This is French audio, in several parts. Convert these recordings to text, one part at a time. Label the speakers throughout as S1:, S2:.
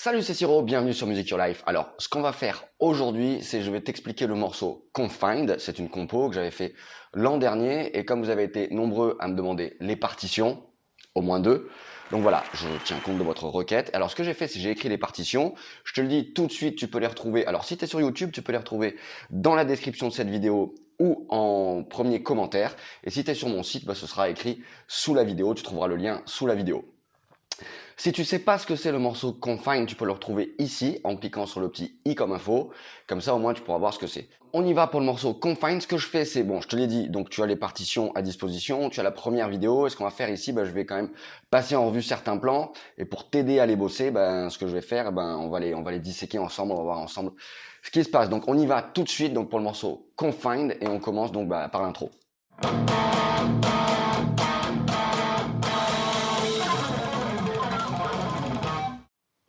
S1: Salut, c'est Siro, bienvenue sur Music Your Life. Alors, ce qu'on va faire aujourd'hui, c'est je vais t'expliquer le morceau Confined. C'est une compo que j'avais fait l'an dernier et comme vous avez été nombreux à me demander les partitions, au moins deux, donc voilà, je tiens compte de votre requête. Alors ce que j'ai fait, c'est j'ai écrit les partitions. Je te le dis tout de suite, tu peux les retrouver. Alors si tu es sur YouTube, tu peux les retrouver dans la description de cette vidéo ou en premier commentaire. Et si tu es sur mon site, bah, ce sera écrit sous la vidéo. Tu trouveras le lien sous la vidéo. Si tu sais pas ce que c'est le morceau Confine, tu peux le retrouver ici en cliquant sur le petit i comme info. Comme ça, au moins, tu pourras voir ce que c'est. On y va pour le morceau Confine. Ce que je fais, c'est bon, je te l'ai dit. Donc, tu as les partitions à disposition. Tu as la première vidéo. Et ce qu'on va faire ici, bah, je vais quand même passer en revue certains plans. Et pour t'aider à les bosser, ben, ce que je vais faire, ben, on va les, on va les disséquer ensemble. On va voir ensemble ce qui se passe. Donc, on y va tout de suite. Donc, pour le morceau Confined. Et on commence donc par l'intro.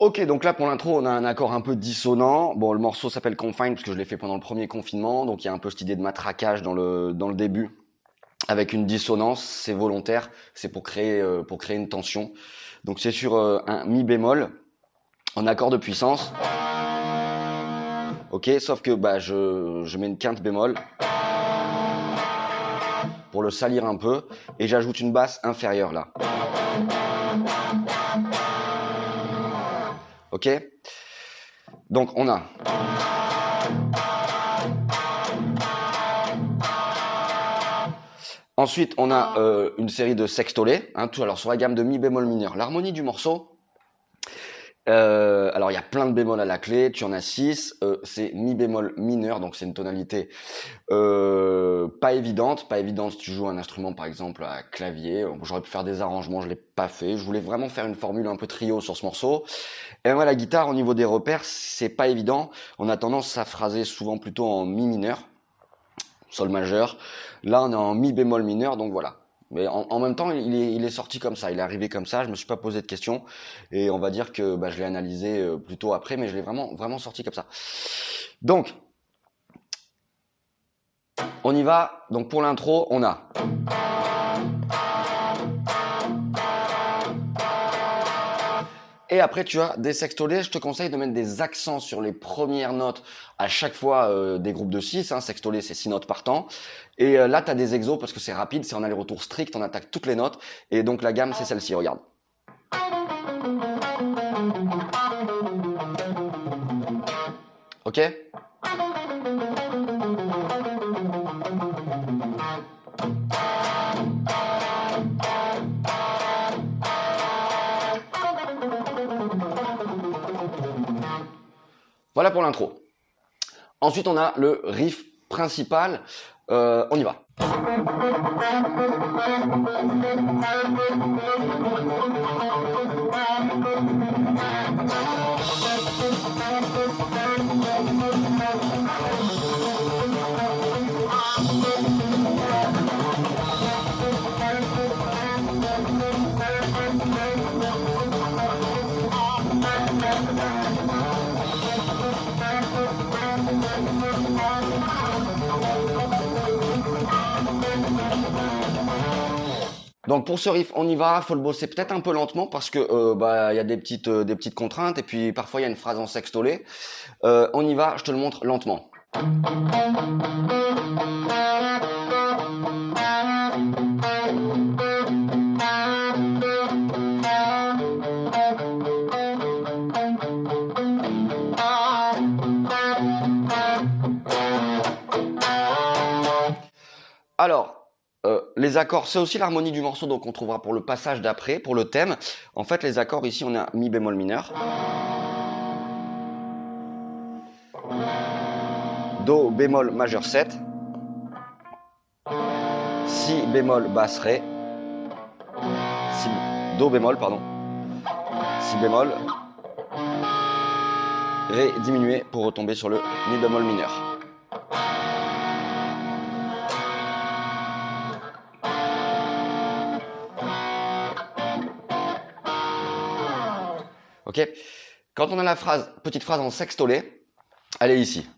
S1: Ok, donc là pour l'intro, on a un accord un peu dissonant. Bon, le morceau s'appelle Confine parce que je l'ai fait pendant le premier confinement, donc il y a un peu cette idée de matraquage dans le dans le début, avec une dissonance. C'est volontaire, c'est pour créer euh, pour créer une tension. Donc c'est sur euh, un mi bémol en accord de puissance. Ok, sauf que bah je je mets une quinte bémol pour le salir un peu et j'ajoute une basse inférieure là. Ok? Donc on a. Ensuite, on a euh, une série de sextolés, hein, tout alors sur la gamme de mi bémol mineur. L'harmonie du morceau, euh, alors il y a plein de bémols à la clé, tu en as 6, euh, c'est mi bémol mineur, donc c'est une tonalité euh, pas évidente, pas évidente si tu joues un instrument par exemple à clavier, j'aurais pu faire des arrangements, je l'ai pas fait, je voulais vraiment faire une formule un peu trio sur ce morceau. Et moi la guitare au niveau des repères, c'est pas évident, on a tendance à phraser souvent plutôt en mi mineur, sol majeur, là on est en mi bémol mineur, donc voilà. Mais en, même temps, il est, il est, sorti comme ça, il est arrivé comme ça. Je me suis pas posé de questions et on va dire que bah, je l'ai analysé euh, plutôt après, mais je l'ai vraiment vraiment sorti comme ça. Donc, on y va. Donc pour l'intro, on a. Et après, tu as des sextolés. Je te conseille de mettre des accents sur les premières notes à chaque fois euh, des groupes de 6. Hein. C'est 6 notes par temps. Et euh, là, tu as des exos parce que c'est rapide, c'est en aller-retour strict, on attaque toutes les notes. Et donc la gamme, c'est celle-ci, regarde. Ok? Voilà pour l'intro. Ensuite, on a le riff principal. Euh, on y va. Donc pour ce riff, on y va, faut le bosser peut-être un peu lentement parce que euh, bah il y a des petites euh, des petites contraintes et puis parfois il y a une phrase en sextolé. Euh, on y va, je te le montre lentement. Alors, les accords, c'est aussi l'harmonie du morceau, donc on trouvera pour le passage d'après, pour le thème. En fait, les accords ici, on a mi bémol mineur, do bémol majeur 7, si bémol basse ré, si, do bémol pardon, si bémol, ré diminué pour retomber sur le mi bémol mineur. Ok Quand on a la phrase, petite phrase en sextolé, elle est ici.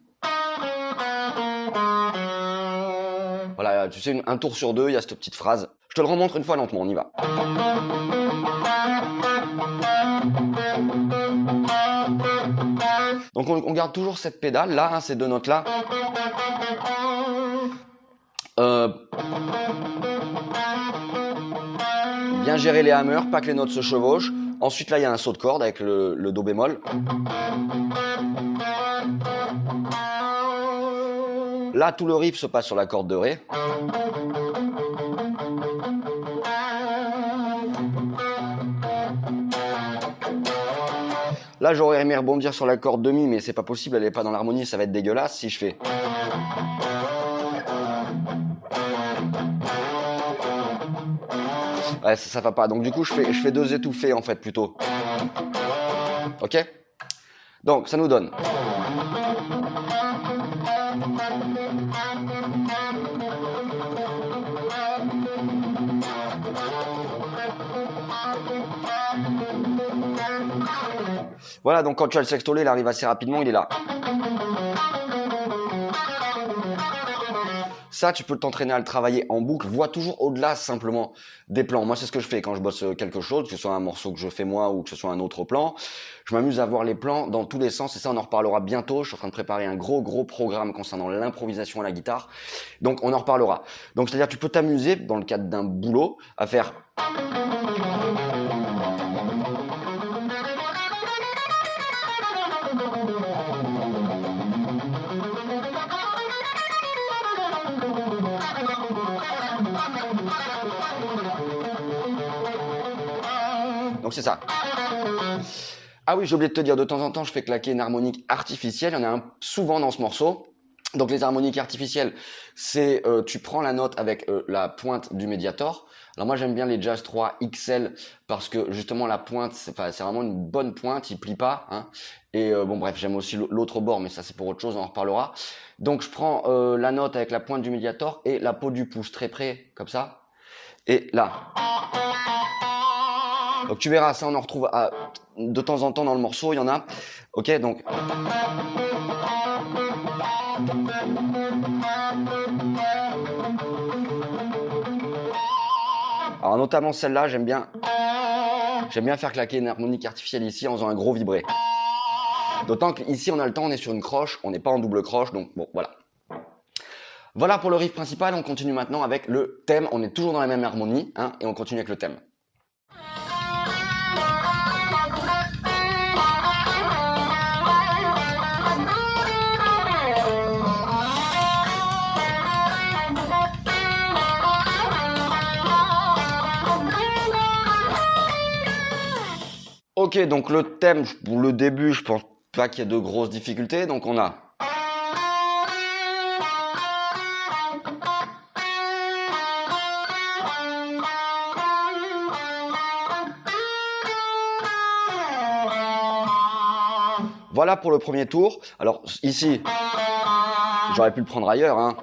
S1: Voilà, tu sais, un tour sur deux, il y a cette petite phrase. Je te le remontre une fois lentement, on y va. Donc on, garde toujours cette pédale là, hein, ces deux notes là. Euh, bien gérer les hammers, pas que les notes se chevauchent. Ensuite là il y a un saut de corde avec le, do bémol. Là tout le riff se passe sur la corde de ré. Là, j'aurais aimé rebondir sur la corde de mi, mais c'est pas possible, elle est pas dans l'harmonie, ça va être dégueulasse si je fais. Ouais, ça, ça va pas. Donc du coup, je fais, je fais deux étouffés en fait plutôt. Ok? Donc ça nous donne. Voilà, donc quand tu as le sextolet, il arrive assez rapidement, il est là. Tu peux t'entraîner à le travailler en boucle. Vois toujours au-delà simplement des plans. Moi, c'est ce que je fais quand je bosse quelque chose, que ce soit un morceau que je fais moi ou que ce soit un autre plan. Je m'amuse à voir les plans dans tous les sens et ça, on en reparlera bientôt. Je suis en train de préparer un gros, gros programme concernant l'improvisation à la guitare. Donc, on en reparlera. Donc, c'est-à-dire, tu peux t'amuser dans le cadre d'un boulot à faire c'est ça. Ah oui, j'ai oublié de te dire, de temps en temps, je fais claquer une harmonique artificielle. Il y en a un souvent dans ce morceau. Donc les harmoniques artificielles, c'est euh, tu prends la note avec euh, la pointe du médiator. Alors moi j'aime bien les Jazz 3 XL parce que justement la pointe, c'est vraiment une bonne pointe, il plie pas. Hein. Et euh, bon bref, j'aime aussi l'autre bord, mais ça c'est pour autre chose, on en reparlera. Donc je prends la note avec la pointe du médiator et la peau du pouce très près, comme ça. Et là. Donc tu verras, ça on en retrouve de temps en temps dans le morceau, il y en a. Ok, donc. Alors notamment celle-là, j'aime bien, j'aime bien faire claquer une harmonique artificielle ici en faisant un gros vibré. D'autant qu'ici on a le temps, on est sur une croche, on n'est pas en double croche, donc bon voilà. Voilà pour le riff principal, on continue maintenant avec le thème, on est toujours dans la même harmonie, hein, et on continue avec le thème. Ok, donc le thème, pour le début, je pense pas qu'il y ait de grosses difficultés. Donc on a Voilà pour le premier tour. Alors ici, j'aurais pu le prendre ailleurs. Hein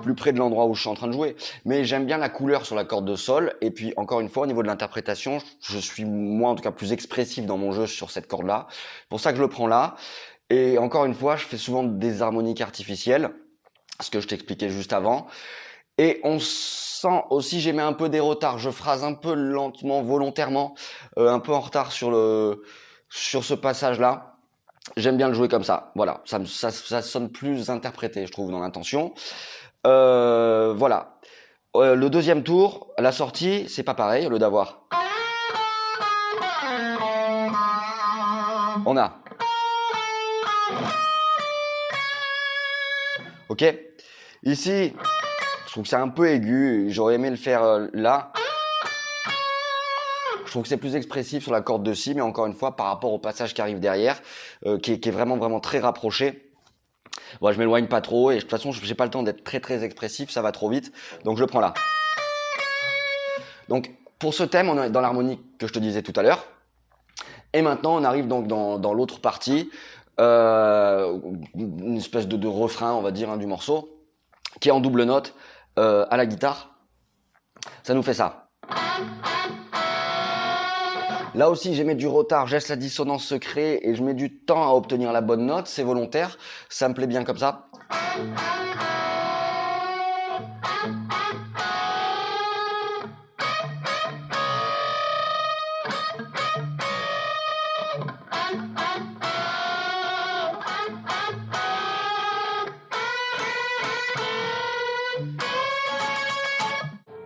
S1: plus près de l'endroit où je suis en train de jouer. Mais j'aime bien la couleur sur la corde de sol. Et puis, encore une fois, au niveau de l'interprétation, je suis, moi, en tout cas, plus expressif dans mon jeu sur cette corde-là. pour ça que je le prends là. Et encore une fois, je fais souvent des harmoniques artificielles. Ce que je t'expliquais juste avant. Et on sent aussi, j'ai mis un peu des retards. Je phrase un peu lentement, volontairement, euh, un peu en retard sur le, sur ce passage-là. J'aime bien le jouer comme ça. Voilà, ça sonne plus interprété, je trouve, dans l'intention. Euh, voilà. Euh, le deuxième tour, la sortie, c'est pas pareil, lieu d'avoir. On a. Ok Ici, je trouve que c'est un peu aigu, j'aurais aimé le faire euh, là. Je trouve que c'est plus expressif sur la corde de si, mais encore une fois, par rapport au passage qui arrive derrière, qui, est, qui, est, vraiment, vraiment très rapproché. Bon, je m'éloigne pas trop et de toute façon, j'ai pas le temps d'être très très expressif, ça va trop vite. Donc je le prends là. Donc pour ce thème, on est dans l'harmonie que je te disais tout à l'heure. Et maintenant, on arrive donc dans, dans l'autre partie, euh, une espèce de, refrain, on va dire, hein, du morceau, qui est en double note euh, à la guitare. Ça nous fait ça. Là aussi, j'ai mis du retard, j'ai la dissonance se et je mets du temps à obtenir la bonne note, c'est volontaire, ça me plaît bien comme ça.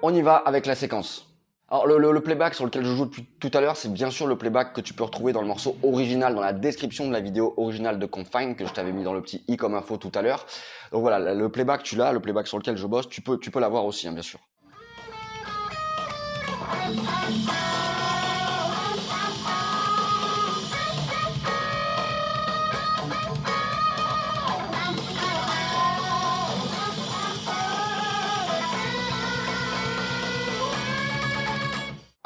S1: On y va avec la séquence. Alors le, playback sur lequel je joue tout à l'heure, c'est bien sûr le playback que tu peux retrouver dans le morceau original, dans la description de la vidéo originale de Confine que je t'avais mis dans le petit i comme info tout à l'heure. Donc voilà, le playback tu l'as, le playback sur lequel je bosse, tu peux, tu peux l'avoir aussi, hein, bien sûr.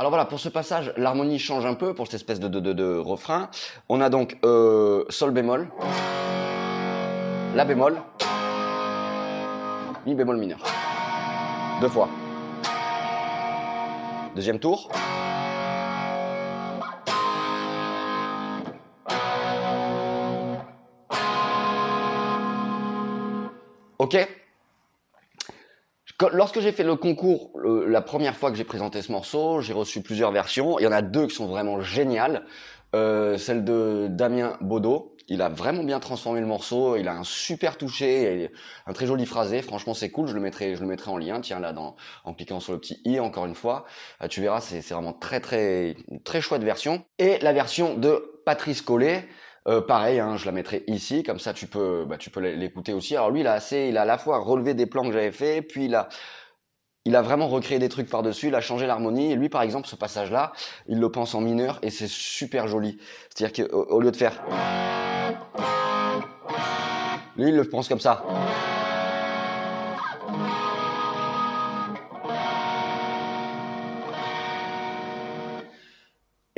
S1: Alors voilà, pour ce passage, l'harmonie change un peu pour cette espèce de, de, refrain. On a donc euh, Sol bémol, La bémol, Mi bémol mineur. Deux fois. Deuxième tour. Ok Lorsque j'ai fait le concours, la première fois que j'ai présenté ce morceau, j'ai reçu plusieurs versions. Il y en a deux qui sont vraiment géniales. Euh, celle de Damien Baudot. Il a vraiment bien transformé le morceau. Il a un super touché, un très joli phrasé. Franchement, c'est cool. Je le mettrai, je le mettrai en lien. Tiens là, dans, en cliquant sur le petit i encore une fois, euh, tu verras, c'est vraiment très très très chouette version. Et la version de Patrice Collet. Euh, pareil, hein, je la mettrai ici, comme ça tu peux, bah, tu peux l'écouter aussi. Alors lui, il a assez, il a à la fois relevé des plans que j'avais fait, puis il a, il a vraiment recréé des trucs par-dessus, il a changé l'harmonie. Et lui, par exemple, ce passage-là, il le pense en mineur et c'est super joli. C'est-à-dire qu'au lieu de faire, lui, il le pense comme ça.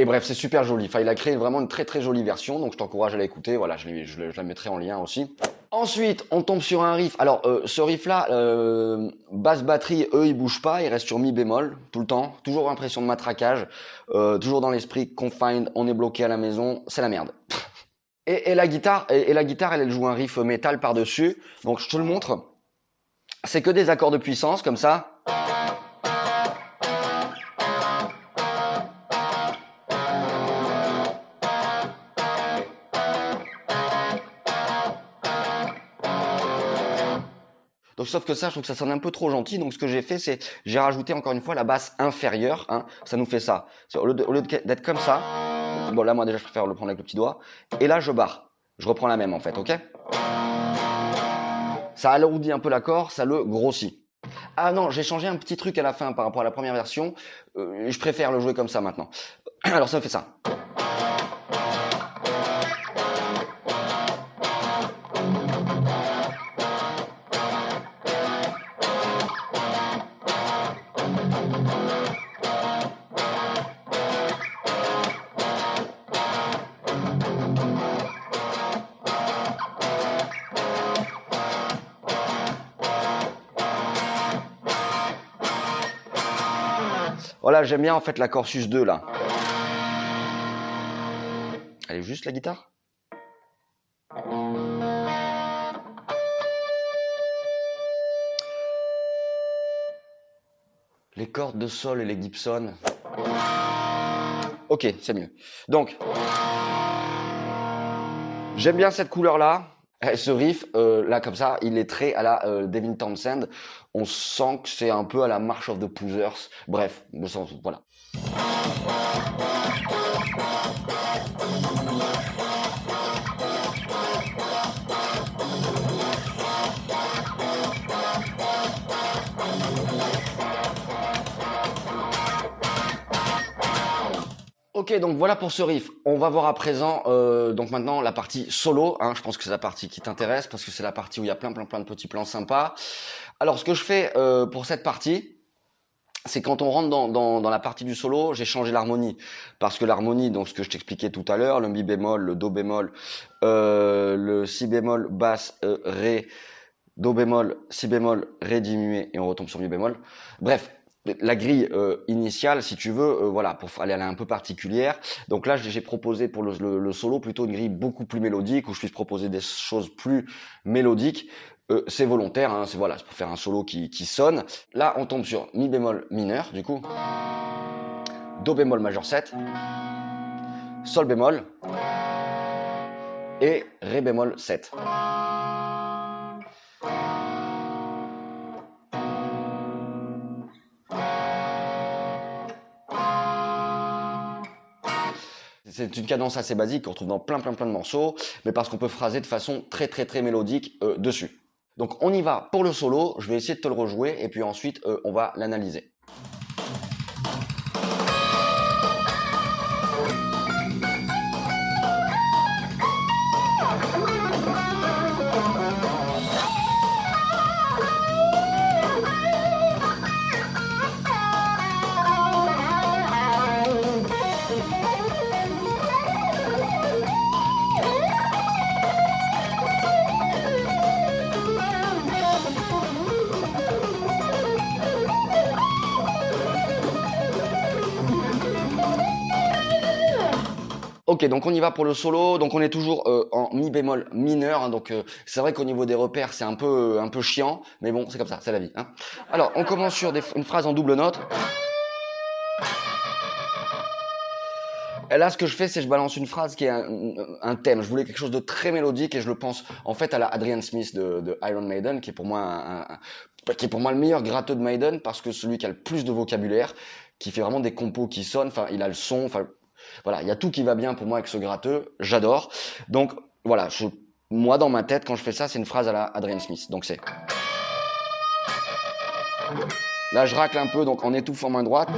S1: Et bref, c'est super joli. Enfin, il a créé vraiment une très très jolie version, donc je t'encourage à l'écouter. Voilà, je, la mettrai en lien aussi. Ensuite, on tombe sur un riff. Alors, euh, ce riff-là, euh, basse batterie, eux, ils bougent pas, il reste sur mi bémol tout le temps. Toujours impression de matraquage, euh, toujours dans l'esprit confined, on est bloqué à la maison, c'est la merde. Et, la guitare, et, la guitare, elle, elle joue un riff métal par dessus. Donc, je te le montre. C'est que des accords de puissance comme ça. Sauf que ça, je trouve que ça sonne un peu trop gentil. Donc ce que j'ai fait, c'est j'ai rajouté encore une fois la basse inférieure. Hein. Ça nous fait ça. Au lieu d'être comme ça, bon là moi déjà je préfère le prendre avec le petit doigt. Et là je barre. Je reprends la même en fait, ok? Ça alourdit un peu l'accord, ça le grossit. Ah non, j'ai changé un petit truc à la fin par rapport à la première version. Euh, je préfère le jouer comme ça maintenant. Alors ça fait ça. J'aime bien en fait la Corsus 2 là. Elle est juste la guitare? Les cordes de sol et les Gibson. Ok, c'est mieux. Donc, j'aime bien cette couleur là. Eh, ce riff, euh, là comme ça, il est très à la euh, Devin Townsend. On sent que c'est un peu à la March of the Poozers. Bref, le sens, voilà. Ok, donc voilà pour ce riff. On va voir à présent, euh, donc maintenant la partie solo. Hein, je pense que c'est la partie qui t'intéresse parce que c'est la partie où il y a plein, plein, plein de petits plans sympas. Alors, ce que je fais euh, pour cette partie, c'est quand on rentre dans, la partie du solo, j'ai changé l'harmonie. Parce que l'harmonie, donc ce que je t'expliquais tout à l'heure, le mi bémol, le do bémol, euh, le si bémol, basse, ré, do bémol, si bémol, ré diminué, et on retombe sur mi bémol. Bref, la grille euh, initiale, si tu veux, euh, voilà, pour aller un peu particulière. Donc là, j'ai proposé pour le, solo plutôt une grille beaucoup plus mélodique, où je puisse proposer des choses plus mélodiques. Euh, c'est volontaire, hein, c'est voilà, pour faire un solo qui, qui sonne. Là, on tombe sur mi bémol mineur, du coup, do bémol majeur 7, sol bémol et ré bémol 7. C'est une cadence assez basique qu'on retrouve dans plein plein plein de morceaux, mais parce qu'on peut phraser de façon très très très mélodique euh, dessus. Donc on y va pour le solo, je vais essayer de te le rejouer et puis ensuite euh, on va l'analyser. Ok, donc on y va pour le solo. Donc on est toujours euh, en mi bémol mineur. Hein. donc euh, c'est vrai qu'au niveau des repères, c'est un peu euh, un peu chiant, mais bon, c'est comme ça, c'est la vie. Hein. Alors on commence sur une phrase en double note. Et là, ce que je fais, c'est je balance une phrase qui est un, thème. Je voulais quelque chose de très mélodique et je le pense en fait à la Adrian Smith de, Iron Maiden, qui est pour moi qui est pour moi le meilleur gratteux de Maiden parce que celui qui a le plus de vocabulaire, qui fait vraiment des compos qui sonnent. Enfin, il a le son. Enfin, voilà, il y a tout qui va bien pour moi avec ce gratteux, j'adore. Donc voilà, moi dans ma tête, quand je fais ça, c'est une phrase à la Adrian Smith. Donc c'est... Là, je racle un peu, donc en étouffant main droite.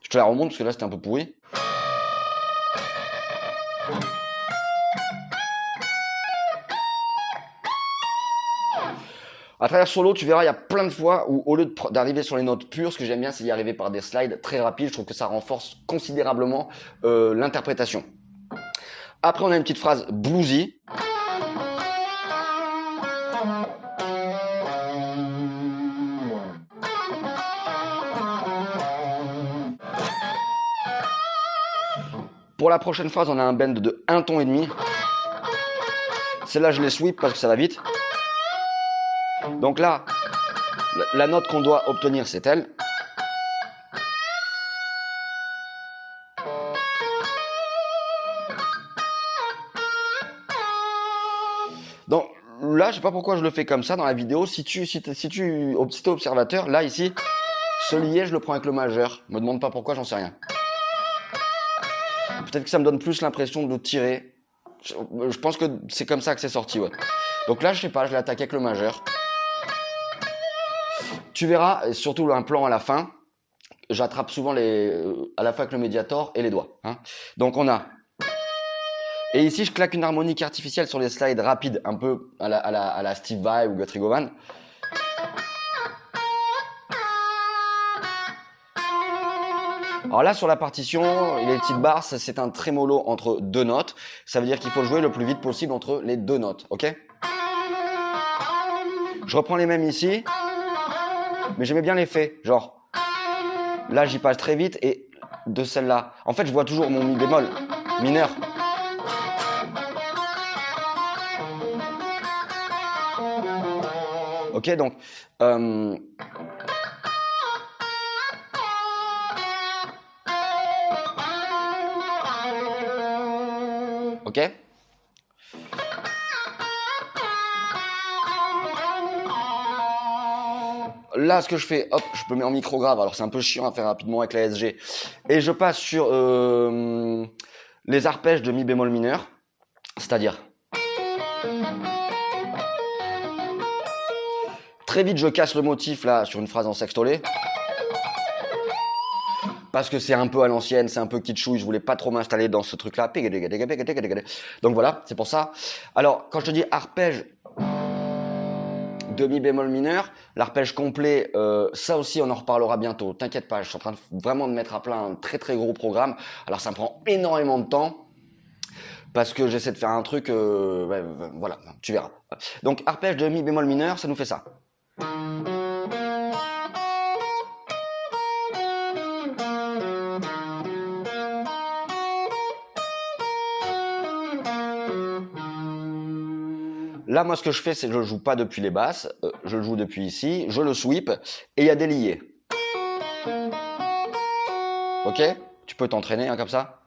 S1: Je te la remonte parce que là, c'était un peu pourri. À travers solo, tu verras, il y a plein de fois où au lieu d'arriver sur les notes pures, ce que j'aime bien, c'est d'y arriver par des slides très rapides. Je trouve que ça renforce considérablement euh, l'interprétation. Après, on a une petite phrase bluesy. Pour la prochaine phrase, on a un bend de 1 ton et demi. Celle-là, je les sweep parce que ça va vite. Donc là, la note qu'on doit obtenir, c'est elle. Donc là, je sais pas pourquoi je le fais comme ça dans la vidéo. Si tu, si, si tu, si es observateur, là ici, ce lié, je le prends avec le majeur. Me demande pas pourquoi, j'en sais rien. Peut-être que ça me donne plus l'impression de tirer. Je, pense que c'est comme ça que c'est sorti, ouais. Donc là, je sais pas, je l'attaque avec le majeur. Tu verras, surtout un plan à la fin, j'attrape souvent les, à la avec le médiator et les doigts. Hein. Donc on a. Et ici, je claque une harmonique artificielle sur les slides rapides, un peu à la, à la, Steve Vai ou Guthrie Govan. Alors là, sur la partition, les petites barres, c'est un trémolo entre deux notes. Ça veut dire qu'il faut jouer le plus vite possible entre les deux notes, ok? Je reprends les mêmes ici mais j'aimais bien l'effet. Genre, là, j'y passe très vite et de celle-là. En fait, je vois toujours mon mi bémol mineur. Ok, donc. Euh, ok là, ce que je fais, hop, je peux mettre en micro grave. Alors, c'est un peu chiant à faire rapidement avec la SG. Et je passe sur euh, les arpèges de mi bémol mineur, c'est-à-dire. Très vite, je casse le motif là sur une phrase en sextolé. Parce que c'est un peu à l'ancienne, c'est un peu kitschouille, je voulais pas trop m'installer dans ce truc-là. Donc voilà, c'est pour ça. Alors, quand je te dis arpège demi bémol mineur, l'arpège complet, euh, ça aussi on en reparlera bientôt. T'inquiète pas, je suis en train vraiment de mettre à plat un très très gros programme. Alors ça me prend énormément de temps parce que j'essaie de faire un truc, euh, voilà, tu verras. Donc arpège de mi bémol mineur, ça nous fait ça. Là, moi, ce que je fais, c'est que je le joue pas depuis les basses, euh, je joue depuis ici, je le sweep, et il y a des liés. Ok? Tu peux t'entraîner hein, comme ça?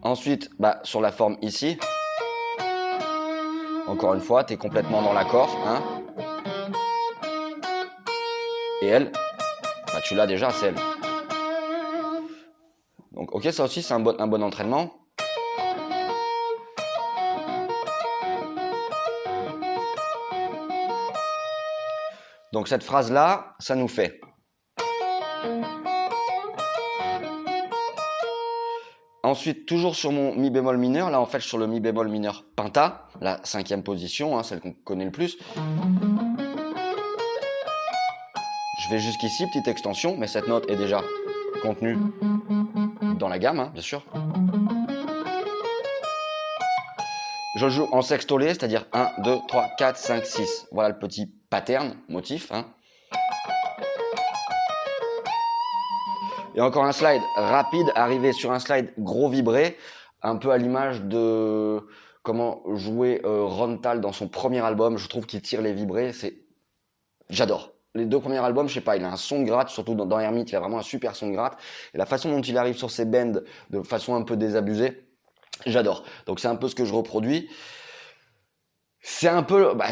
S1: Ensuite, bah, sur la forme ici. Encore une fois, tu es complètement dans l'accord. Hein? Et elle, bah, tu l'as déjà, c'est elle. Ok, ça aussi, c'est un bon, un bon entraînement. Donc cette phrase-là, ça nous fait. Ensuite, toujours sur mon mi bémol mineur, là en fait sur le mi bémol mineur penta, la cinquième position, hein, celle qu'on connaît le plus. Je vais jusqu'ici, petite extension, mais cette note est déjà contenue dans la gamme, hein, bien sûr. Je joue en sextolé, c'est-à-dire 1, 2, 3, 4, 5, 6. Voilà le petit pattern, motif. Hein. Et encore un slide rapide, arrivé sur un slide gros vibré, un peu à l'image de comment jouer euh, Ron dans son premier album. Je trouve qu'il tire les vibrés, c'est... J'adore. Les deux premiers albums, je sais pas, il a un son de gratte, surtout dans, dans Hermite, il a vraiment un super son de gratte. Et la façon dont il arrive sur ses bends de façon un peu désabusée, j'adore. Donc c'est un peu ce que je reproduis. C'est un peu, bah,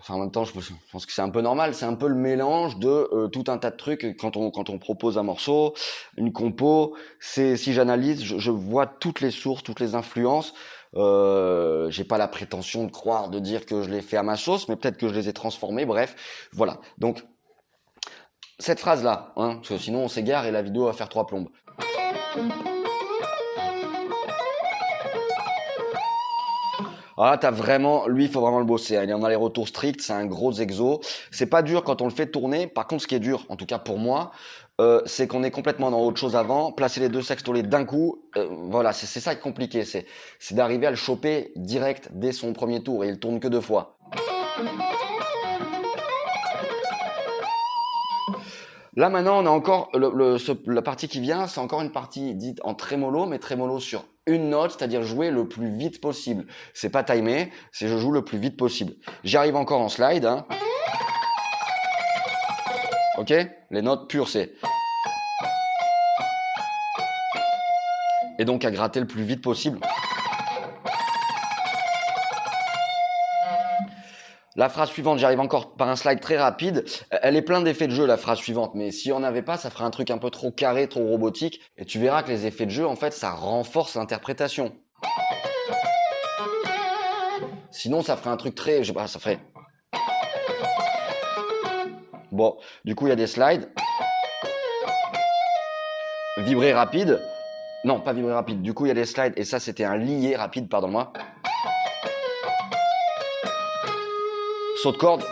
S1: enfin en même temps, je pense que c'est un peu normal. C'est un peu le mélange de euh, tout un tas de trucs quand on quand on propose un morceau, une compo. C'est si j'analyse, je, je, vois toutes les sources, toutes les influences. Euh, J'ai pas la prétention de croire, de dire que je les fait à ma sauce, mais peut-être que je les ai transformés. Bref, voilà. Donc cette phrase là, hein, parce que sinon on s'égare et la vidéo va faire trois plombes. Ah, t'as vraiment, lui, il faut vraiment le bosser. Hein. Il en a les retours stricts, c'est un gros exo. C'est pas dur quand on le fait tourner. Par contre, ce qui est dur, en tout cas pour moi, euh, c'est qu'on est complètement dans autre chose avant. Placer les deux sextolés d'un coup, euh, voilà, c'est ça qui est compliqué. C'est d'arriver à le choper direct dès son premier tour et il tourne que deux fois. Là maintenant, on a encore la partie qui vient, c'est encore une partie dite en trémolo, mais trémolo sur une note, c'est-à-dire jouer le plus vite possible. C'est pas timé, c'est je joue le plus vite possible. J'arrive encore en slide. Hein. Ok? Les notes pures, c'est. Et donc à gratter le plus vite possible. La phrase suivante, j'arrive encore par un slide très rapide. Elle est pleine d'effets de jeu, la phrase suivante. Mais si on avait pas, ça ferait un truc un peu trop carré, trop robotique. Et tu verras que les effets de jeu, en fait, ça renforce l'interprétation. Sinon, ça ferait un truc très, je sais pas, ça ferait. Bon, du coup, il y a des slides. Vibrer rapide. Non, pas vibrer rapide. Du coup, il y a des slides. Et ça, c'était un lié rapide, pardon-moi. Saut de corde.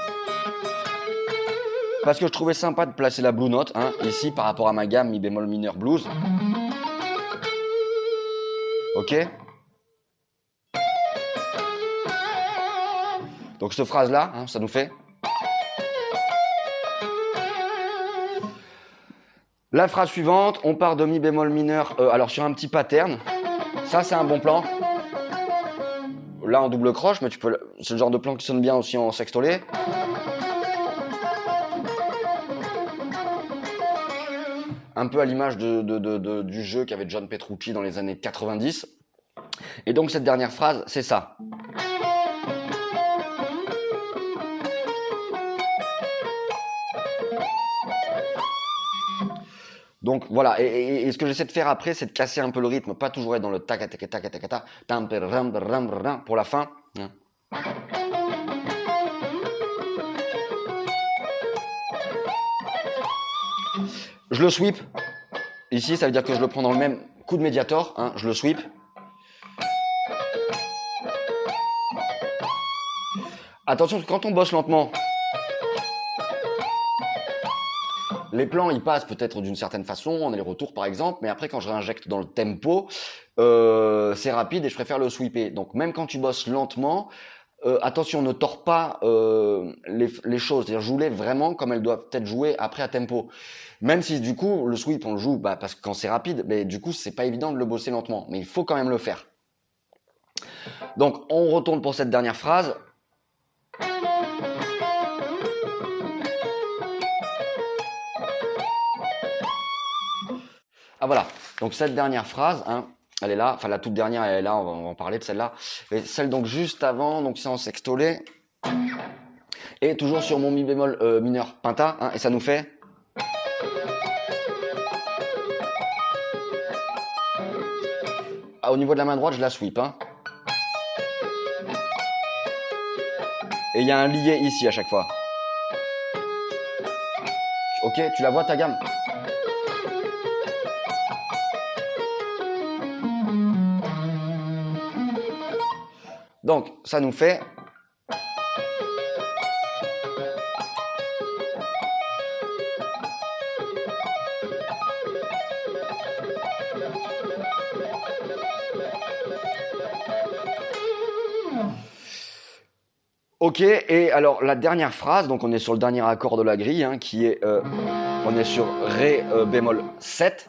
S1: Parce que je trouvais sympa de placer la blue note hein, ici par rapport à ma gamme mi bémol mineur blues. Ok Donc cette phrase là, hein, ça nous fait. La phrase suivante, on part de mi bémol mineur, euh, alors sur un petit pattern. Ça c'est un bon plan là en double croche, mais tu peux. C'est le genre de plan qui sonne bien aussi en sextolé. Un peu à l'image du jeu qu'avait John Petrucci dans les années 90. Et donc cette dernière phrase, c'est ça. Donc voilà, et, ce que j'essaie de faire après, c'est de casser un peu le rythme, pas toujours être dans le tac tac tac tac tac pour la fin. Hein. Je le sweep. Ici, ça veut dire que je le prends dans le même coup de médiator. Hein, je le sweep. Attention, quand on bosse lentement, les plans, ils passent peut-être d'une certaine façon, on a les retours par exemple, mais après quand je réinjecte dans le tempo, euh, c'est rapide et je préfère le sweeper. Donc même quand tu bosses lentement, euh, attention, ne tords pas euh, les, choses. C'est-à-dire joue-les vraiment comme elles doivent être jouées après à tempo. Même si du coup le sweep on le joue bah, parce que quand c'est rapide, mais du coup c'est pas évident de le bosser lentement, mais il faut quand même le faire. Donc on retourne pour cette dernière phrase. Ah voilà, donc cette dernière phrase, hein, Elle est là, enfin la toute dernière elle est là, on va, en parler de celle-là. Et celle donc juste avant, donc c'est en sextolé. Et toujours sur mon mi bémol euh, mineur penta, hein, et ça nous fait. Ah, au niveau de la main droite, je la sweep. Hein. Et il y a un lié ici à chaque fois. Ok, tu la vois ta gamme? Donc, ça nous fait Ok, et alors la dernière phrase, donc on est sur le dernier accord de la grille, hein, qui est, euh, on est sur Ré euh, bémol 7.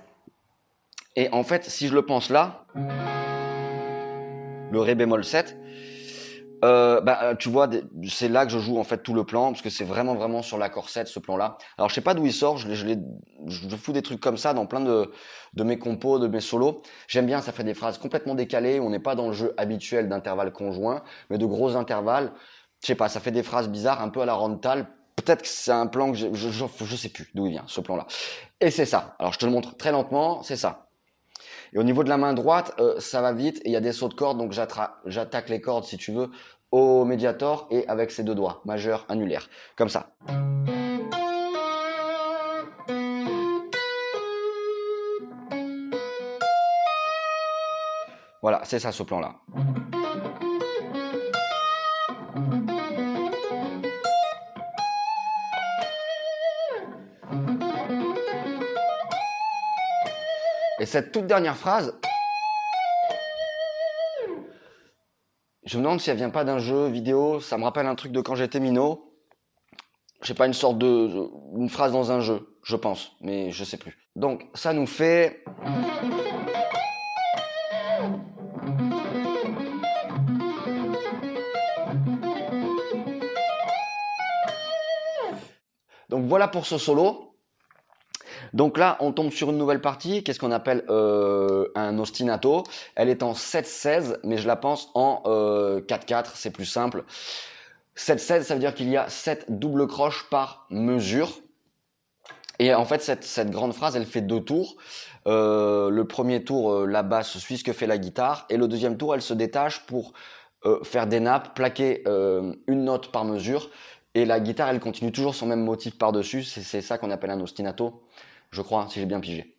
S1: Et en fait, si je le pense là, le Ré bémol 7, euh, bah, tu vois, c'est là que je joue en fait tout le plan, parce que c'est vraiment vraiment sur l'accord 7 ce plan-là. Alors je sais pas d'où il sort, je, je, je, fous des trucs comme ça dans plein de, de mes compos, de mes solos. J'aime bien, ça fait des phrases complètement décalées, on n'est pas dans le jeu habituel d'intervalles conjoints, mais de gros intervalles je sais pas, ça fait des phrases bizarres, un peu à la Rental. Peut-être que c'est un plan que je, je, je, sais plus d'où il vient, ce plan-là. Et c'est ça. Alors, je te le montre très lentement, c'est ça. Et au niveau de la main droite, euh, ça va vite et il y a des sauts de cordes, donc j'attaque les cordes, si tu veux, au médiator et avec ses deux doigts, majeur, annulaire, comme ça. Voilà, c'est ça ce plan-là. Et cette toute dernière phrase, je me demande si elle vient pas d'un jeu vidéo. Ça me rappelle un truc de quand j'étais minot. Je sais pas, une sorte de. une phrase dans un jeu, je pense, mais je sais plus. Donc, ça nous fait. Donc voilà pour ce solo. Donc là, on tombe sur une nouvelle partie, qu'est-ce qu'on appelle euh, un ostinato? Elle est en 7-16, mais je la pense en 4-4, euh, c'est plus simple. 7-16, ça veut dire qu'il y a 7 doubles croches par mesure. Et en fait, cette, grande phrase, elle fait deux tours. Euh, le premier tour, la basse suit ce que fait la guitare, et le deuxième tour, elle se détache pour faire des nappes, plaquer une note par mesure, et la guitare, elle continue toujours son même motif par-dessus. C'est ça qu'on appelle un ostinato je crois, si j'ai bien pigé.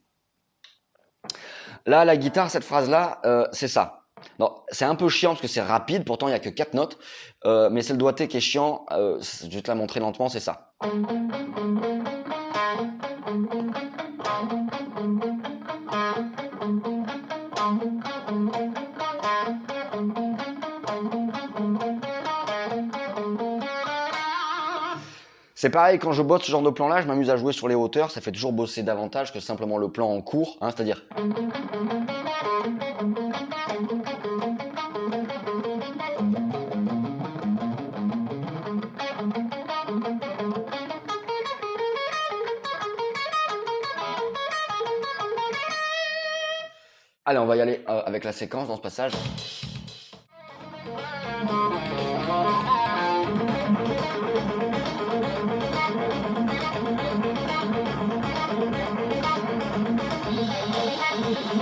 S1: Là, la guitare, cette phrase-là, euh, c'est ça. C'est un peu chiant parce que c'est rapide, pourtant il n'y a que quatre notes, euh, mais c'est le doigté qui est chiant, euh, je vais te la montrer lentement, c'est ça. C'est pareil, quand je bosse ce genre de plan-là, je m'amuse à jouer sur les hauteurs, ça fait toujours bosser davantage que simplement le plan en cours, hein, c'est-à-dire... Allez, on va y aller euh, avec la séquence dans ce passage. Ce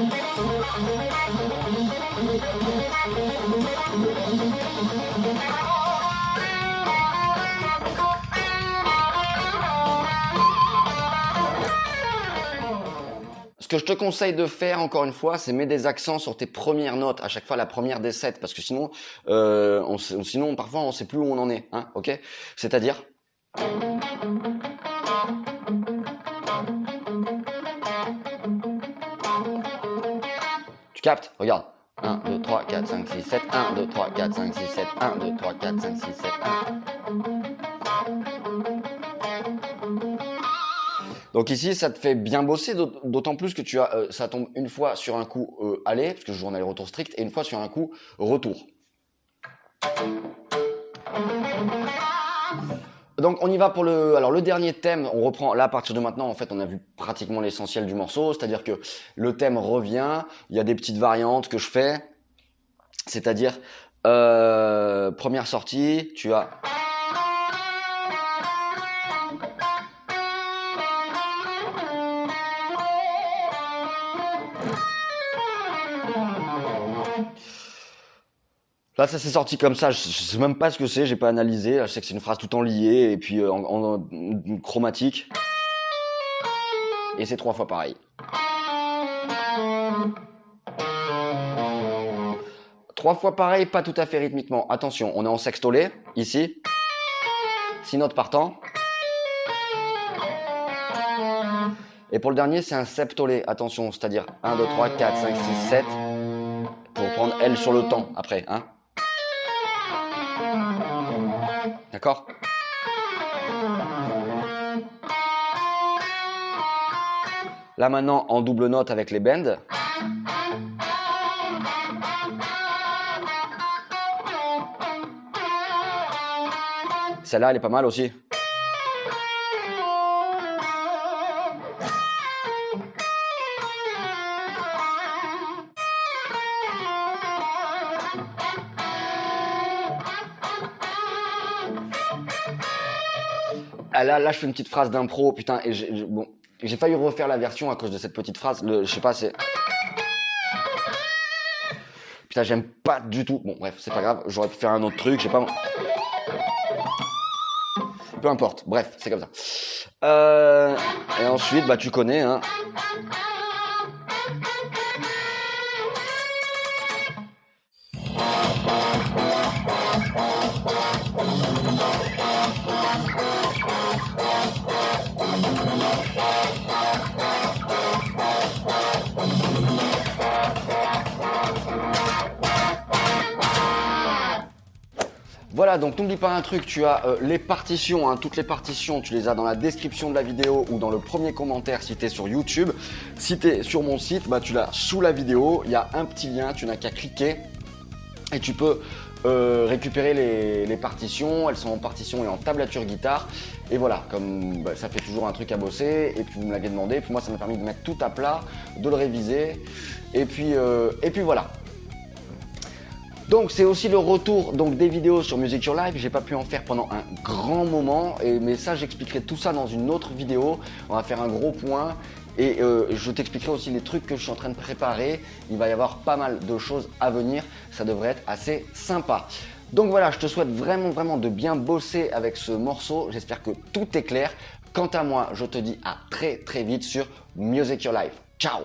S1: que je te conseille de faire, encore une fois, c'est mettre des accents sur tes premières notes, à chaque fois la première des sept, parce que sinon, euh, on, sinon parfois on sait plus où on en est, hein, ok? C'est-à-dire? Tu captes? Regarde. 1, 2, 3, 4, 5, 6, 7, 1, 2, 3, 4, 5, 6, 7, 1, 2, 3, 4, 5, 6, 7, 1. Donc ici, ça te fait bien bosser, d'autant plus que tu as, euh, ça tombe une fois sur un coup euh, aller, parce que je joue en aller-retour strict, et une fois sur un coup retour. Donc on y va pour le alors le dernier thème, on reprend là à partir de maintenant en fait, on a vu pratiquement l'essentiel du morceau, c'est-à-dire que le thème revient, il y a des petites variantes que je fais. C'est-à-dire euh, première sortie, tu as Là, ça s'est sorti comme ça. Je, sais même pas ce que c'est. J'ai pas analysé. Je sais que c'est une phrase tout en liée et puis euh, en, chromatique. Et c'est trois fois pareil. Trois fois pareil, pas tout à fait rythmiquement. Attention, on est en sextolé, ici. Six notes par temps. Et pour le dernier, c'est un septolé. Attention, c'est-à-dire 1, 2, 3, 4, 5, 6, 7. Pour prendre L sur le temps après. Hein D'accord Là maintenant en double note avec les bends. Celle-là, elle est pas mal aussi. Ah, là, je fais une petite phrase d'impro, putain, et j'ai, bon, failli refaire la version à cause de cette petite phrase. Je sais pas, c'est. Putain, j'aime pas du tout. Bon, bref, c'est pas grave. J'aurais pu faire un autre truc, je sais pas. Peu importe. Bref, c'est comme ça. Euh, et ensuite, bah, tu connais, hein. Voilà, donc n'oublie pas un truc, tu as euh, les partitions, hein, toutes les partitions, tu les as dans la description de la vidéo ou dans le premier commentaire si tu es sur YouTube. Si tu sur mon site, bah, tu l'as sous la vidéo, il y a un petit lien, tu n'as qu'à cliquer et tu peux euh, récupérer les, partitions, elles sont en partition et en tablature guitare. Et voilà, comme bah, ça fait toujours un truc à bosser, et puis vous me l'avez demandé, puis moi ça m'a permis de mettre tout à plat, de le réviser, et puis, euh, et puis voilà. Donc c'est aussi le retour donc des vidéos sur Music Your Life. J'ai pas pu en faire pendant un grand moment, et, mais ça j'expliquerai tout ça dans une autre vidéo. On va faire un gros point et euh, je t'expliquerai aussi les trucs que je suis en train de préparer. Il va y avoir pas mal de choses à venir. Ça devrait être assez sympa. Donc voilà, je te souhaite vraiment vraiment de bien bosser avec ce morceau. J'espère que tout est clair. Quant à moi, je te dis à très très vite sur Music Your Life. Ciao